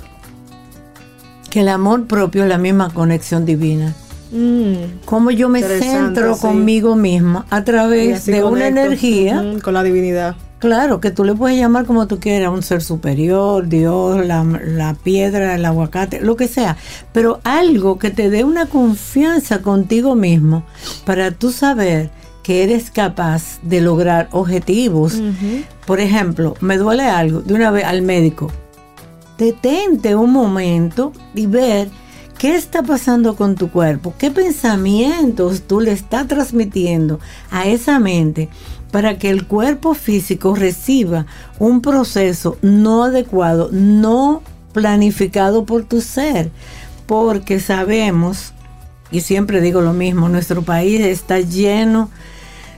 que el amor propio es la misma conexión divina. Mm, Como yo me centro conmigo mismo a través de una energía. con la divinidad. Claro, que tú le puedes llamar como tú quieras, un ser superior, Dios, la, piedra, el aguacate, lo que sea, pero algo que te dé una confianza contigo mismo para tú saber que eres capaz de lograr objetivos. Por ejemplo, me duele algo, de una vez al médico. Detente un momento y ver qué está pasando con tu cuerpo, qué pensamientos tú le estás transmitiendo a esa mente para que el cuerpo físico reciba un proceso no adecuado, no planificado por tu ser, porque sabemos, y siempre digo lo mismo, nuestro país está lleno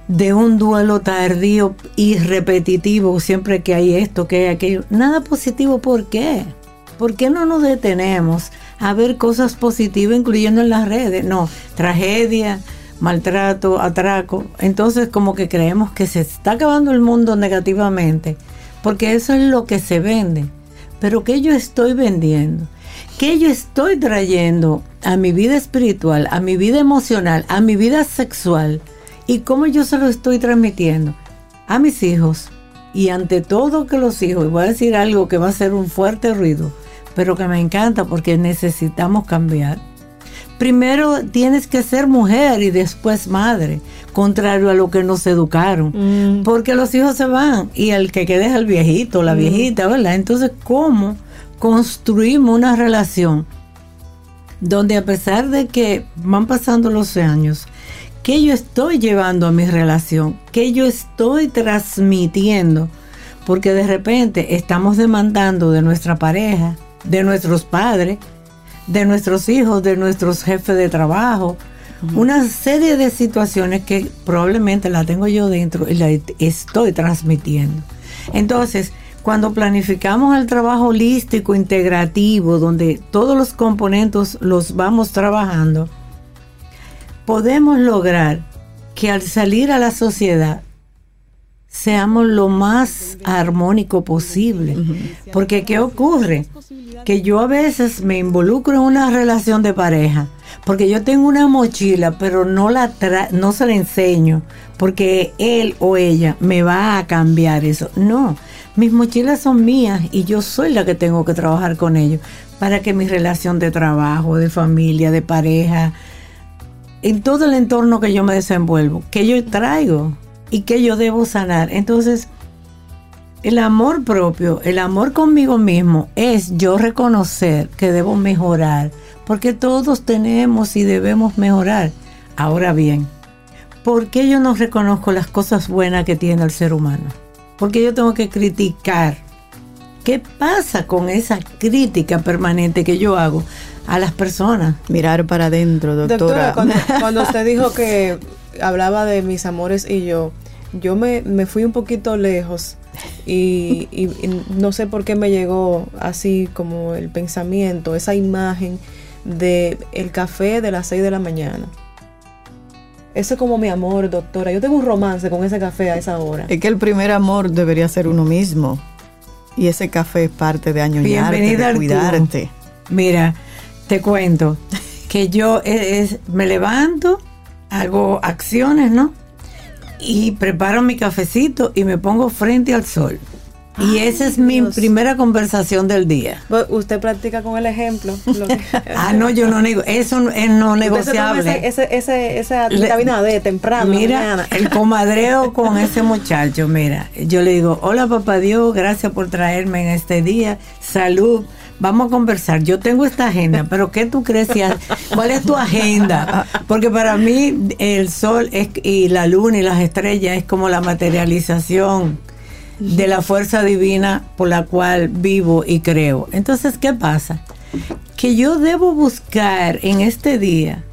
de un duelo tardío y repetitivo, siempre que hay esto, que hay aquello. Nada positivo, ¿por qué? ¿Por qué no nos detenemos a ver cosas positivas, incluyendo en las redes? No, tragedia, maltrato, atraco. Entonces como que creemos que se está acabando el mundo negativamente, porque eso es lo que se vende. Pero ¿qué yo estoy vendiendo? ¿Qué yo estoy trayendo a mi vida espiritual, a mi vida emocional, a mi vida sexual? ¿Y cómo yo se lo estoy transmitiendo? A mis hijos. Y ante todo que los hijos, y voy a decir algo que va a ser un fuerte ruido, pero que me encanta porque necesitamos cambiar primero tienes que ser mujer y después madre, contrario a lo que nos educaron, mm. porque los hijos se van y el que quede es el viejito, la mm. viejita, ¿verdad? Entonces, ¿cómo construimos una relación donde a pesar de que van pasando los años, que yo estoy llevando a mi relación, que yo estoy transmitiendo, porque de repente estamos demandando de nuestra pareja, de nuestros padres, de nuestros hijos, de nuestros jefes de trabajo, una serie de situaciones que probablemente la tengo yo dentro y la estoy transmitiendo. Entonces, cuando planificamos el trabajo holístico, integrativo, donde todos los componentes los vamos trabajando, podemos lograr que al salir a la sociedad seamos lo más armónico posible. Porque ¿qué ocurre? Que yo a veces me involucro en una relación de pareja, porque yo tengo una mochila, pero no, la no se la enseño, porque él o ella me va a cambiar eso. No, mis mochilas son mías y yo soy la que tengo que trabajar con ellos para que mi relación de trabajo, de familia, de pareja, en todo el entorno que yo me desenvuelvo, que yo traigo y que yo debo sanar. Entonces, el amor propio, el amor conmigo mismo es yo reconocer que debo mejorar, porque todos tenemos y debemos mejorar. Ahora bien, ¿por qué yo no reconozco las cosas buenas que tiene el ser humano? Porque yo tengo que criticar. ¿Qué pasa con esa crítica permanente que yo hago a las personas? Mirar para adentro, doctora. doctora cuando, [laughs] usted dijo que hablaba de mis amores y yo, yo me, fui un poquito lejos y, no sé por qué me llegó así como el pensamiento, esa imagen de el café de las 6 de la mañana. Eso es como mi amor, doctora. Yo tengo un romance con ese café a esa hora. Es que el primer amor debería ser uno mismo. Y ese café es parte de añoñarte, de cuidarte. Mira, te cuento que yo me levanto, hago acciones, ¿no? Y preparo mi cafecito y me pongo frente al sol. Y esa es mi primera conversación del día. Usted practica con el ejemplo. [laughs] ah, no, yo no nego. Eso es no negociable. Ese, ese, esa vitamina D temprano. Mira, el comadreo con ese muchacho. Mira, yo le digo, hola papá Dios, gracias por traerme en este día. Salud vamos a conversar. Yo tengo esta agenda, pero ¿qué tú crees? ¿Cuál es tu agenda? Porque para mí el sol y la luna y las estrellas es como la materialización de la fuerza divina por la cual vivo y creo. Entonces, ¿qué pasa? Que yo debo buscar en este día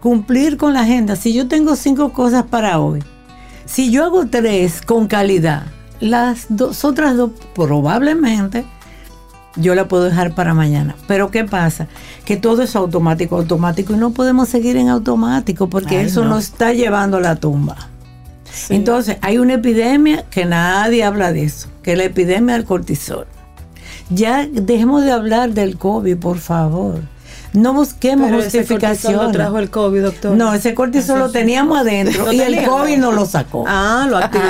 cumplir con la agenda. Si yo tengo cinco cosas para hoy, si yo hago tres con calidad, las dos otras dos probablemente yo la puedo dejar para mañana. Pero ¿qué pasa? Que todo es automático, automático y no podemos seguir en automático porque eso nos está llevando a la tumba. Entonces, hay una epidemia que nadie habla de eso, que es la epidemia del cortisol. Ya dejemos de hablar del COVID, por favor. No busquemos justificación. no trajo el COVID, doctor. No, ese cortisol lo teníamos adentro y el COVID no lo sacó. Ah, lo activó.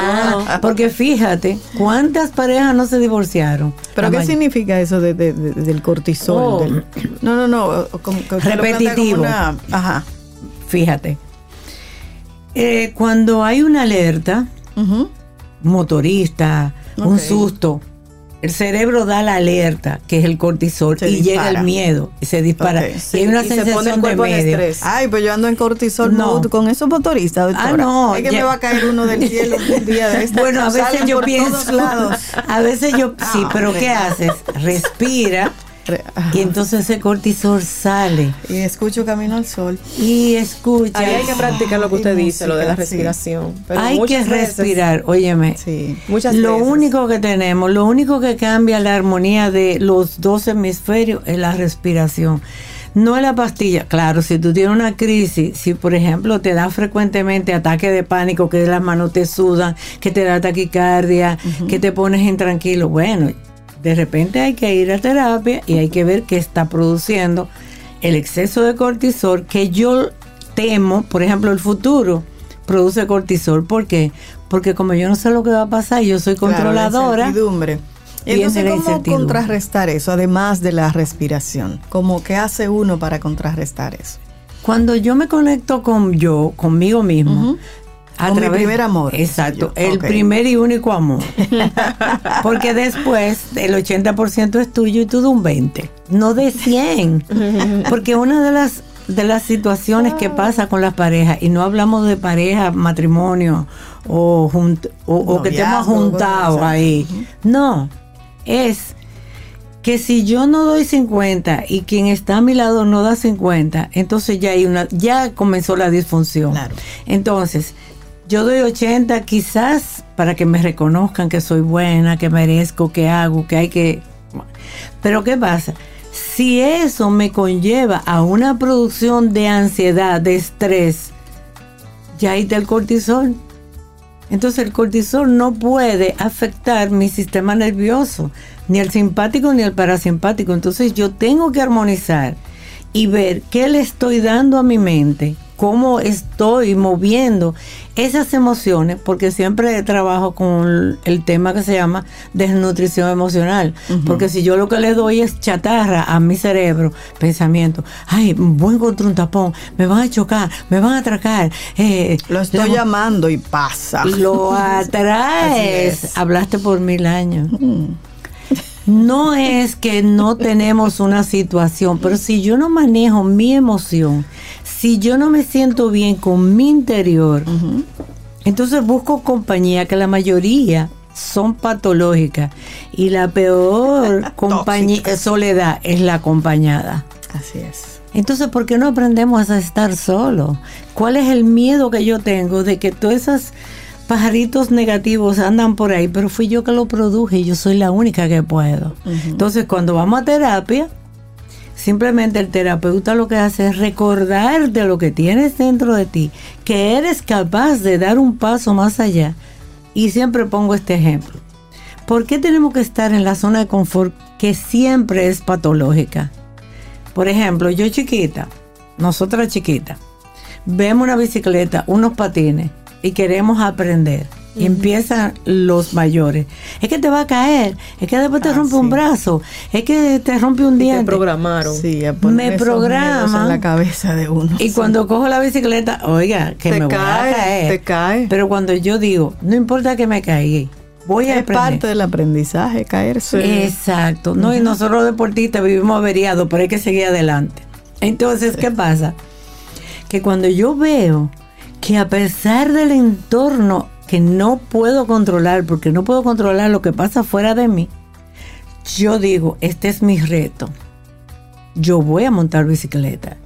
porque fíjate, ¿cuántas parejas no se divorciaron? ¿Pero qué significa eso de, del cortisol? Oh. no, no, no. Repetitivo. ajá. Fíjate, eh, cuando hay una alerta, motorista, un susto, el cerebro da la alerta, que es el cortisol, y llega el miedo, y se dispara. Y hay una sensación de medio. Ay, pues yo ando en cortisol no. con esos motoristas, Ah, no. Es que me va a caer uno del [laughs] cielo un día de este. Bueno, a veces yo pienso. A veces yo, sí, ah, pero ¿qué haces? Respira y entonces ese cortisol sale. Y escucho Camino al Sol. Y escucha. Ahí hay que practicar lo que usted dice, lo de la respiración. hay que respirar, óyeme. Sí. Muchas lo único que tenemos, lo único que cambia la armonía de los dos hemisferios es la respiración. No es la pastilla. Claro, si tú tienes una crisis, si por ejemplo te da frecuentemente ataque de pánico, que las manos te sudan, que te da taquicardia, que te pones intranquilo, bueno, de repente hay que ir a terapia y hay que ver qué está produciendo el exceso de cortisol que yo temo, por ejemplo, el futuro produce cortisol. ¿Por qué? Porque como yo no sé lo que va a pasar, yo soy controladora. Y entonces, ¿cómo contrarrestar eso, además de la respiración? ¿Cómo qué hace uno para contrarrestar eso? Cuando yo me conecto con yo, conmigo mismo, a mi primer amor. Exacto, el primer y único amor. [laughs] Porque después el 80% es tuyo y tú de un 20, no de 100. [laughs] Porque una de las de las situaciones que pasa con las parejas, y no hablamos de pareja, matrimonio o, o, que te hemos juntado ahí, no, es que si yo no doy 50 y quien está a mi lado no da 50, entonces ya hay una, ya comenzó la disfunción. Claro. Entonces, yo doy 80 quizás para que me reconozcan que soy buena, que merezco, que hago, que hay que... Pero ¿qué pasa? Si eso me conlleva a una producción de ansiedad, de estrés, ya ahí está el cortisol. Entonces el cortisol no puede afectar mi sistema nervioso, ni el simpático ni el parasimpático. Entonces yo tengo que armonizar y ver qué le estoy dando a mi mente cómo estoy moviendo esas emociones, porque siempre trabajo con el tema que se llama desnutrición emocional, porque si yo lo que le doy es chatarra a mi cerebro, pensamiento, ay, voy contra un tapón, me van a chocar, me van a atracar. Eh, lo estoy llamando y pasa. Lo [laughs] atraes. Hablaste por mil años. No es que no tenemos una situación, pero si yo no manejo mi emoción, si yo no me siento bien con mi interior, entonces busco compañía que la mayoría son patológicas y la peor [laughs] compañía soledad es la acompañada. Así es. Entonces, ¿por qué no aprendemos a estar solos? ¿Cuál es el miedo que yo tengo de que todas esas pajaritos negativos andan por ahí, pero fui yo que lo produje y yo soy la única que puedo. Entonces, cuando vamos a terapia, simplemente el terapeuta lo que hace es recordar de lo que tienes dentro de ti, que eres capaz de dar un paso más allá. Y siempre pongo este ejemplo. ¿Por qué tenemos que estar en la zona de confort que siempre es patológica? Por ejemplo, yo chiquita, nosotras chiquita, vemos una bicicleta, unos patines, y queremos aprender. Y empiezan los mayores. Es que te va a caer, es que después te ah, rompe un brazo, es que te rompe un diente. te programaron. Sí, me programan en la cabeza de uno. Y cuando cojo la bicicleta, oiga, que me voy a caer. Te cae. Pero cuando yo digo, no importa que me caiga, voy a es parte del aprendizaje caerse. Exacto. No, y nosotros los deportistas vivimos averiados, pero hay que seguir adelante. Entonces, ¿qué pasa? Que cuando yo veo que a pesar del entorno que no puedo controlar, porque no puedo controlar lo que pasa fuera de mí, yo digo, este es mi reto. Yo voy a montar bicicleta.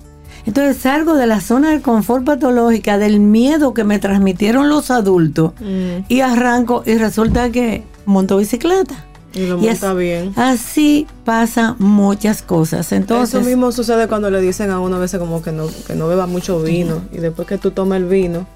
Entonces salgo de la zona de confort patológica, del miedo que me transmitieron los adultos, mm. y arranco y resulta que monto bicicleta. Y lo monta bien. Así pasan muchas cosas. Entonces, Eso mismo sucede cuando le dicen a uno a veces como que no, que no beba mucho vino. Y después que tú tomas el vino,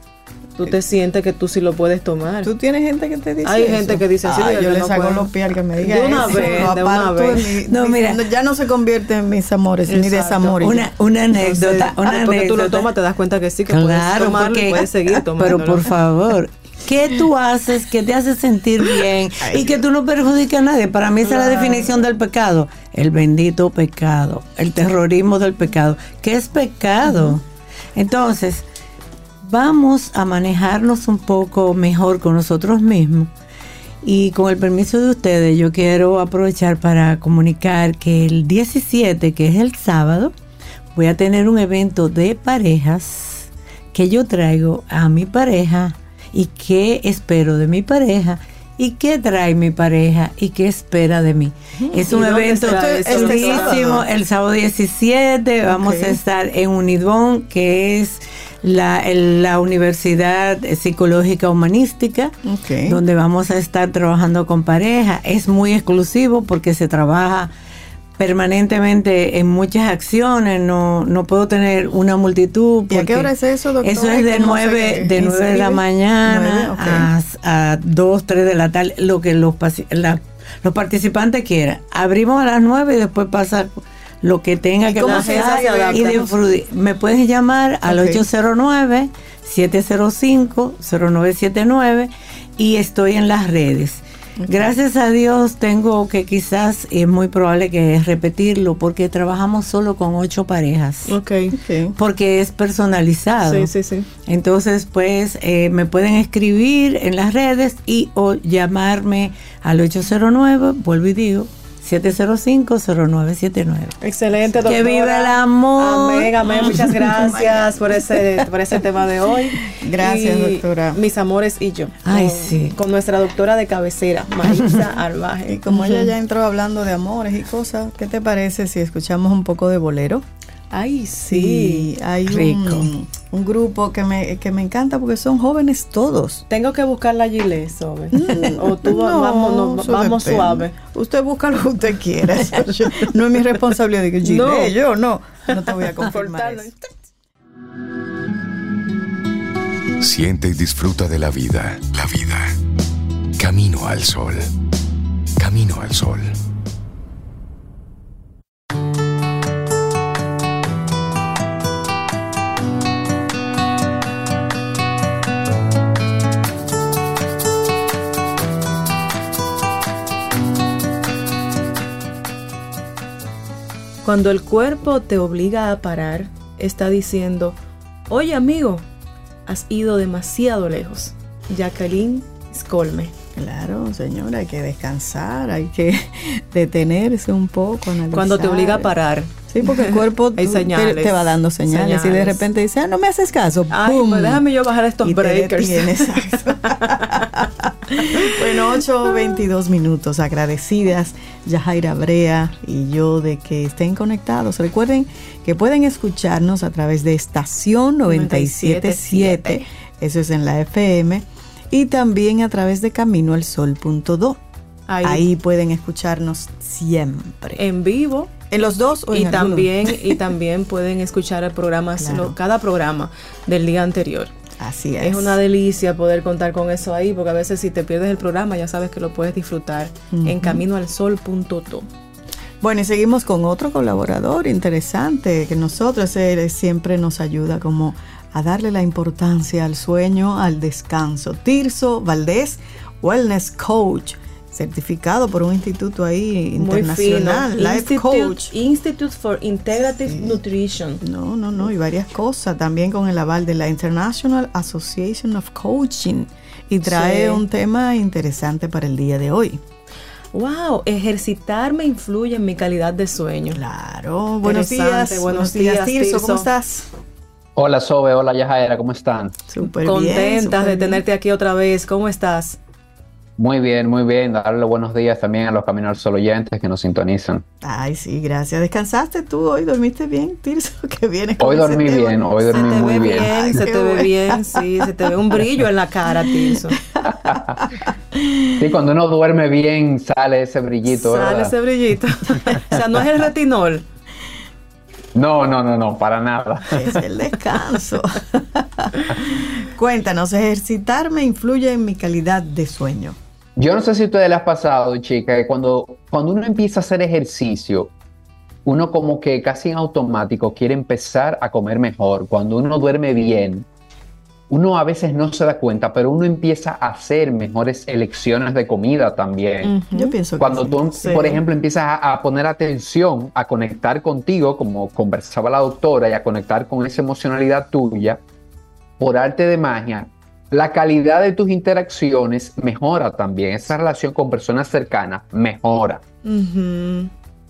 tú te sientes que tú sí lo puedes tomar. ¿Tú tienes gente que te dice Hay gente que dice así. yo, le saco los pies al que me diga De una vez, de una vez. no, mira. Ya no se convierte en mis amores ni desamores. Una, una anécdota. una anécdota. Porque tú lo tomas, te das cuenta que sí, que puedes tomarlo y puedes seguir tomando. Pero por favor, ¿Qué tú haces que te hace sentir [laughs] bien y que tú no perjudicas a nadie? Para mí esa es la definición del pecado. El bendito pecado, el terrorismo del pecado. ¿Qué es pecado? Entonces, vamos a manejarnos un poco mejor con nosotros mismos. Y con el permiso de ustedes, yo quiero aprovechar para comunicar que el 17, que es el sábado, voy a tener un evento de parejas que yo traigo a mi pareja y qué espero de mi pareja y qué trae mi pareja y qué espera de mí. Es un evento chulísimo, el sábado 17 vamos a estar en Unidón, que es la, la Universidad Psicológica Humanística, donde vamos a estar trabajando con pareja. Es muy exclusivo porque se trabaja permanentemente en muchas acciones, no, no puedo tener una multitud. ¿Y a qué hora es eso, doctor? Eso es de 9, de 9 de la mañana a, a 2, 3 de la tarde, lo que los, los participantes quieran. Abrimos a las 9 y después pasa lo que tenga que pasar y Me puedes llamar al 809 705 0979 y estoy en las redes. Gracias a Dios tengo que quizás, es muy probable que repetirlo, porque trabajamos solo con ocho parejas. Ok. Porque es personalizado. Sí, sí, sí. Entonces, pues, eh, me pueden escribir en las redes y o llamarme al 809, vuelvo y digo, 705-0979. Excelente, doctora. Que viva el amor. Amén, amén. Muchas gracias por ese, por ese tema de hoy. Gracias, Y doctora. Mis amores y yo. Ay, con, sí. Con nuestra doctora de cabecera, Marisa [laughs] Arbaje. Y como ella ya entró hablando de amores y cosas, ¿qué te parece si escuchamos un poco de bolero? Ay, sí. hay rico. Un, un grupo que me, que me encanta porque son jóvenes todos. Tengo que buscar la gilet, Sobe. o tú No, vamos, no, suave. Usted busca lo que usted quiera. [laughs] Yo- no es mi responsabilidad de que Gile, No. yo no. No te voy a eso. Siente y disfruta de la vida. La vida. Camino al sol. Camino al sol. Cuando el cuerpo te obliga a parar, está diciendo, oye amigo, has ido demasiado lejos. Jacqueline Scolme. Claro, señora, hay que descansar, hay que [laughs] detenerse un poco, analizar. Cuando te obliga a parar. Sí, porque el cuerpo [laughs] Hay te, señales. te va dando señales, y de Señales. repente dice, ah, no me haces caso. Ay, ¡pum! pues déjame yo bajar estos y te breakers. detiene, [laughs] [laughs] bueno, 8.22 minutos. Agradecidas Yajaira Brea y yo de que estén conectados. Recuerden que pueden escucharnos a través de estación 977. Eso es en la FM. Y también a través de caminoalsol.do. Ahí, Ahí pueden escucharnos siempre. en vivo ¿En los dos o y en alguno? también y [laughs] también pueden escuchar el programa Claro. cada programa del día anterior. Así es. Es una delicia poder contar con eso ahí, porque a veces si te pierdes el programa ya sabes que lo puedes disfrutar en caminoalsol.to. Bueno, y seguimos con otro colaborador interesante que nosotros él siempre nos ayuda como a darle la importancia al sueño, al descanso. Tirso Valdés, Wellness Coach, certificado por un instituto ahí internacional. Life Institute, Coach. Institute for Integrative Nutrition. No, no, no, y varias cosas. También con el aval de la International Association of Coaching. Y trae Sí. un tema interesante para el día de hoy. Wow, ejercitarme influye en mi calidad de sueño. Claro, buenos días. buenos días, Tirso, ¿cómo estás? Hola Sobe, hola Yajaira, ¿cómo están? Súper Contentas bien, súper de bien. tenerte aquí otra vez. ¿Cómo estás? Muy bien, muy bien. Darle buenos días también a los Caminos al Sol oyentes que nos sintonizan. Ay, sí, gracias. ¿Descansaste tú hoy? ¿Dormiste bien, Tirso? [laughs] Que viene con Hoy dormí bien, hoy Se dormí te muy ve bien. bien, Ay, se te ve bien, sí, se te ve un brillo en la cara, Tirso. [laughs] Sí, cuando uno duerme bien sale ese brillito, Sale ¿verdad? ese brillito. [laughs] o sea, no es el retinol. No, no, no, no, para nada. Es el descanso. Cuéntanos, ¿ejercitarme influye en mi calidad de sueño? Yo no sé si a ustedes les ha pasado, chicas, que cuando, cuando uno empieza a hacer ejercicio, uno como que casi en automático quiere empezar a comer mejor. Cuando uno duerme bien, uno a veces no se da cuenta, pero uno empieza a hacer mejores elecciones de comida también. Yo pienso Cuando que tú, sí. por ejemplo, empiezas a, a poner atención, a conectar contigo, como conversaba la doctora, y a conectar con esa emocionalidad tuya, por arte de magia, la calidad de tus interacciones mejora también. Esa relación con personas cercanas mejora.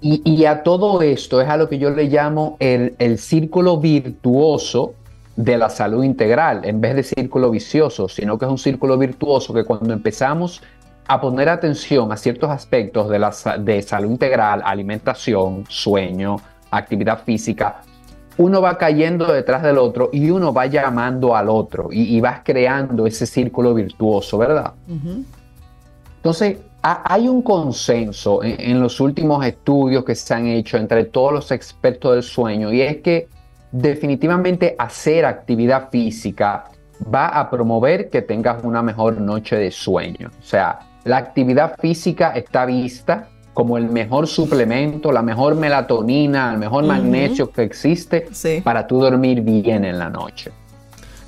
Y, y a todo esto es a lo que yo le llamo el, el círculo virtuoso de la salud integral, en vez de círculo vicioso, sino que es un círculo virtuoso que cuando empezamos a poner atención a ciertos aspectos de, la, de salud integral, alimentación, sueño, actividad física, uno va cayendo detrás del otro y uno va llamando al otro y, y vas creando ese círculo virtuoso, ¿verdad? Ujú. Entonces, ha- hay un consenso en, en los últimos estudios que se han hecho entre todos los expertos del sueño y es que definitivamente hacer actividad física va a promover que tengas una mejor noche de sueño. O sea, la actividad física está vista como el mejor suplemento, la mejor melatonina, el mejor magnesio que existe Sí. para tú dormir bien en la noche.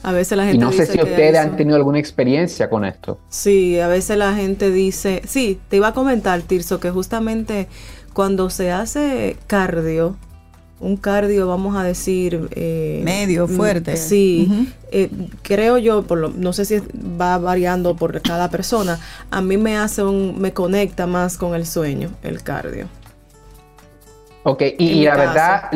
A veces la Y gente no sé si ustedes han tenido alguna experiencia con esto. Sí, a veces la gente dice, sí, te iba a comentar, Tirso, que justamente cuando se hace cardio, un cardio, vamos a decir... Eh, Medio, mm, fuerte. Sí, eh, creo yo, por lo, no sé si va variando por cada persona, a mí me hace un, me conecta más con el sueño, el cardio. Ok, y, la verdad,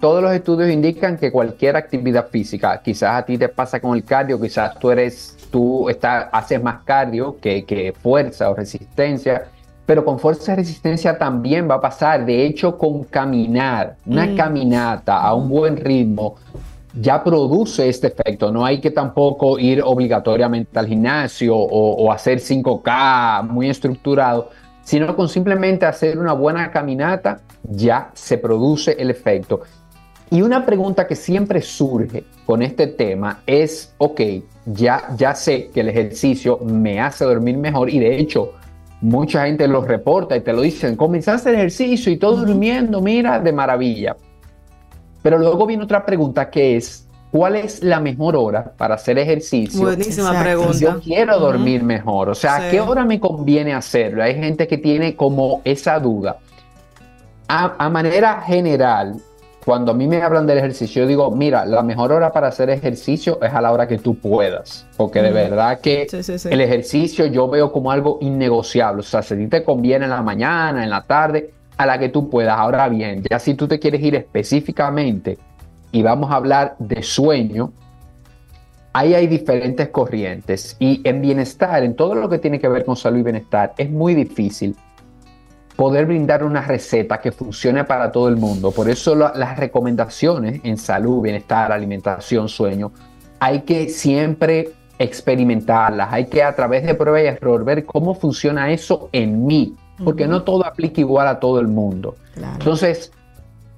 todos los estudios indican que cualquier actividad física, quizás a ti te pasa con el cardio, quizás tú eres, tú estás, haces más cardio que, que fuerza o resistencia, pero con fuerza y resistencia también va a pasar. De hecho, con caminar, una mm. caminata a un buen ritmo, ya produce este efecto. No hay que tampoco ir obligatoriamente al gimnasio o, hacer 5K muy estructurado, sino con simplemente hacer una buena caminata ya se produce el efecto. Y una pregunta que siempre surge con este tema es, ok, ya, ya sé que el ejercicio me hace dormir mejor y de hecho mucha gente lo reporta y te lo dicen, comenzaste el ejercicio y todo durmiendo, mira, de maravilla. Pero luego viene otra pregunta que es, ¿cuál es la mejor hora para hacer ejercicio? Buenísima pregunta. Yo quiero dormir mejor, o sea, ¿a qué hora me conviene hacerlo? Hay gente que tiene como esa duda. a manera general, cuando a mí me hablan del ejercicio, yo digo, mira, la mejor hora para hacer ejercicio es a la hora que tú puedas, porque de verdad que el ejercicio yo veo como algo innegociable, o sea, si a te conviene en la mañana, en la tarde, a la que tú puedas. Ahora bien, ya si tú te quieres ir específicamente y vamos a hablar de sueño, ahí hay diferentes corrientes y en bienestar, en todo lo que tiene que ver con salud y bienestar, es muy difícil poder brindar una receta que funcione para todo el mundo. Por eso las recomendaciones en salud, bienestar, alimentación, sueño, hay que siempre experimentarlas, hay que a través de prueba y error ver cómo funciona eso en mí, porque no todo aplica igual a todo el mundo. Entonces,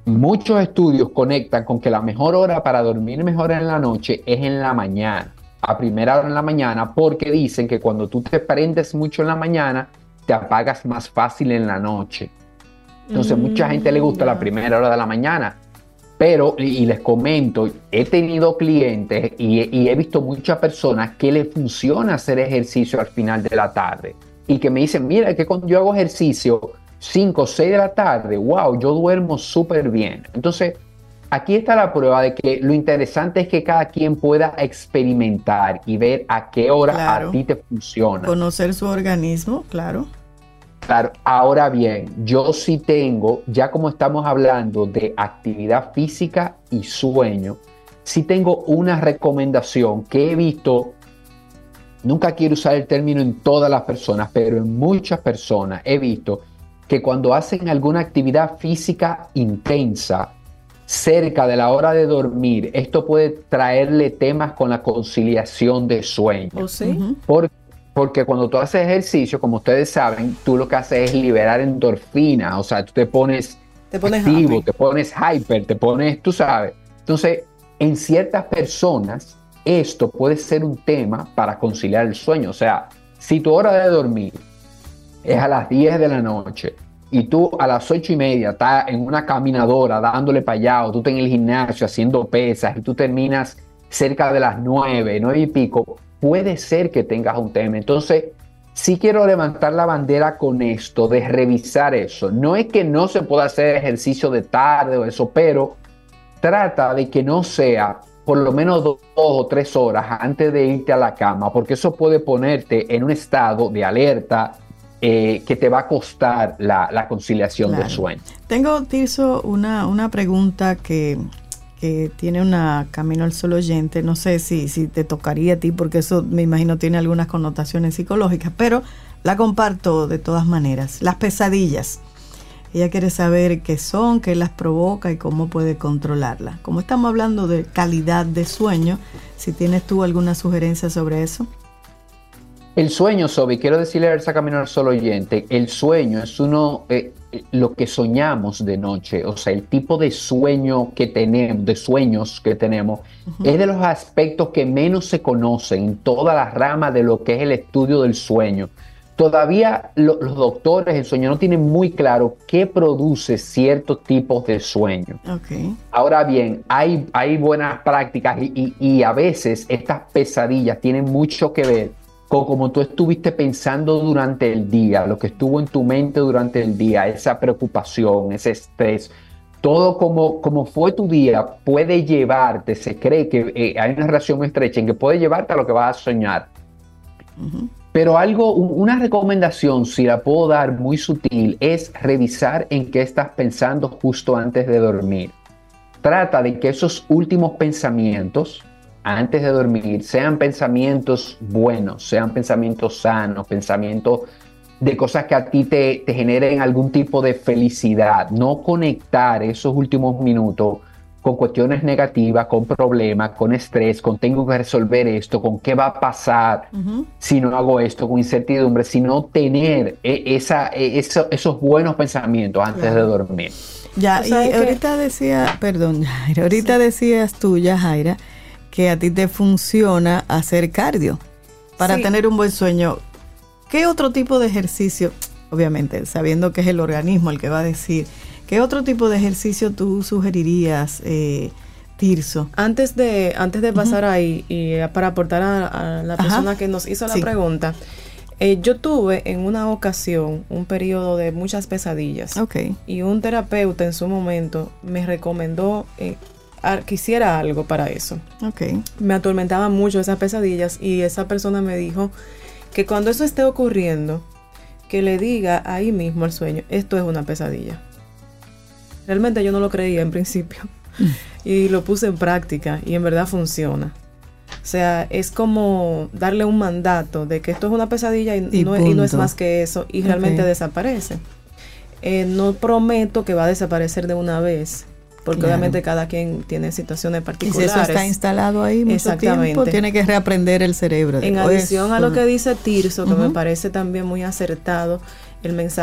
muchos estudios conectan con que la mejor hora para dormir mejor en la noche es en la mañana, a primera hora en la mañana, porque dicen que cuando tú te prendes mucho en la mañana, te apagas más fácil en la noche. Entonces, mucha gente le gusta la mm. primera hora de la mañana. Pero, y, les comento, he tenido clientes y, he visto muchas personas que le funciona hacer ejercicio al final de la tarde. Y que me dicen, mira, que cuando yo hago ejercicio 5 o 6 de la tarde, wow, yo duermo súper bien. Entonces, aquí está la prueba de que lo interesante es que cada quien pueda experimentar y ver a qué hora a ti te funciona. Conocer su organismo, claro. Claro, ahora bien, yo sí tengo, ya como estamos hablando de actividad física y sueño, sí tengo una recomendación que he visto, nunca quiero usar el término en todas las personas, pero en muchas personas he visto que cuando hacen alguna actividad física intensa, cerca de la hora de dormir, esto puede traerle temas con la conciliación de sueño. ¿Oh, sí? porque cuando tú haces ejercicio, como ustedes saben, tú lo que haces es liberar endorfina, o sea, tú te pones, te pones activo, te pones hyper, te pones, tú sabes. Entonces, en ciertas personas, esto puede ser un tema para conciliar el sueño. O sea, si tu hora de dormir es a las 10 de la noche y tú a las ocho y media estás en una caminadora dándole para allá, o tú estás en el gimnasio haciendo pesas y tú terminas cerca de las nueve, nueve y pico, puede ser que tengas un tema. Entonces, sí quiero levantar la bandera con esto, de revisar eso. No es que no se pueda hacer ejercicio de tarde o eso, pero trata de que no sea por lo menos dos, o tres horas antes de irte a la cama, porque eso puede ponerte en un estado de alerta, eh, que te va a costar la, conciliación del sueño. Tengo, Tirso, una, una pregunta que, tiene una Camino al Sol oyente. No sé si, si te tocaría a ti, porque eso me imagino tiene algunas connotaciones psicológicas, pero la comparto de todas maneras. Las pesadillas. Ella quiere saber qué son, qué las provoca y cómo puede controlarlas. Como estamos hablando de calidad de sueño, si tienes tú alguna sugerencia sobre eso. El sueño, Sobi, quiero decirle a esa Camino al Sol oyente, el sueño es uno, eh, lo que soñamos de noche, o sea, el tipo de sueño que tenemos, de sueños que tenemos, es de los aspectos que menos se conocen en toda la rama de lo que es el estudio del sueño. Todavía los doctores del sueño no tienen muy claro qué produce ciertos tipos de sueño. Ahora bien, hay, hay buenas prácticas y, y a veces estas pesadillas tienen mucho que ver como tú estuviste pensando durante el día, lo que estuvo en tu mente durante el día, esa preocupación, ese estrés, todo como, como fue tu día puede llevarte, se cree que eh, hay una relación muy estrecha en que puede llevarte a lo que vas a soñar. Pero algo, una recomendación, si la puedo dar muy sutil, es revisar en qué estás pensando justo antes de dormir. Trata de que esos últimos pensamientos, antes de dormir, sean pensamientos buenos, sean pensamientos sanos, pensamientos de cosas que a ti te, te generen algún tipo de felicidad. No conectar esos últimos minutos con cuestiones negativas, con problemas, con estrés, con tengo que resolver esto, con qué va a pasar si no hago esto, con incertidumbre, sino tener e, esa, e, esos buenos pensamientos antes de dormir. Ya, y ahorita decía, perdón, [laughs] ahorita decías tú, ya Jaira, que a ti te funciona hacer cardio para tener un buen sueño. ¿Qué otro tipo de ejercicio, obviamente, sabiendo que es el organismo el que va a decir, ¿qué otro tipo de ejercicio tú sugerirías, eh, Tirso? Antes de, antes de pasar ahí, y para aportar a, la persona que nos hizo la pregunta, eh, yo tuve en una ocasión un periodo de muchas pesadillas. Okay. Y un terapeuta en su momento me recomendó eh, que hiciera algo para eso. Okay. Me atormentaban mucho esas pesadillas y esa persona me dijo que cuando eso esté ocurriendo, que le diga ahí mismo al sueño, esto es una pesadilla. Realmente yo no lo creía en principio [laughs] y lo puse en práctica y en verdad funciona. O sea, es como darle un mandato de que esto es una pesadilla y, no, es más que eso y realmente desaparece. Eh, no prometo que va a desaparecer de una vez, porque obviamente cada quien tiene situaciones particulares. Y si eso está instalado ahí mucho Exactamente. tiempo, tiene que reaprender el cerebro. En adición a lo que dice Tirso, que me parece también muy acertado, el mensaje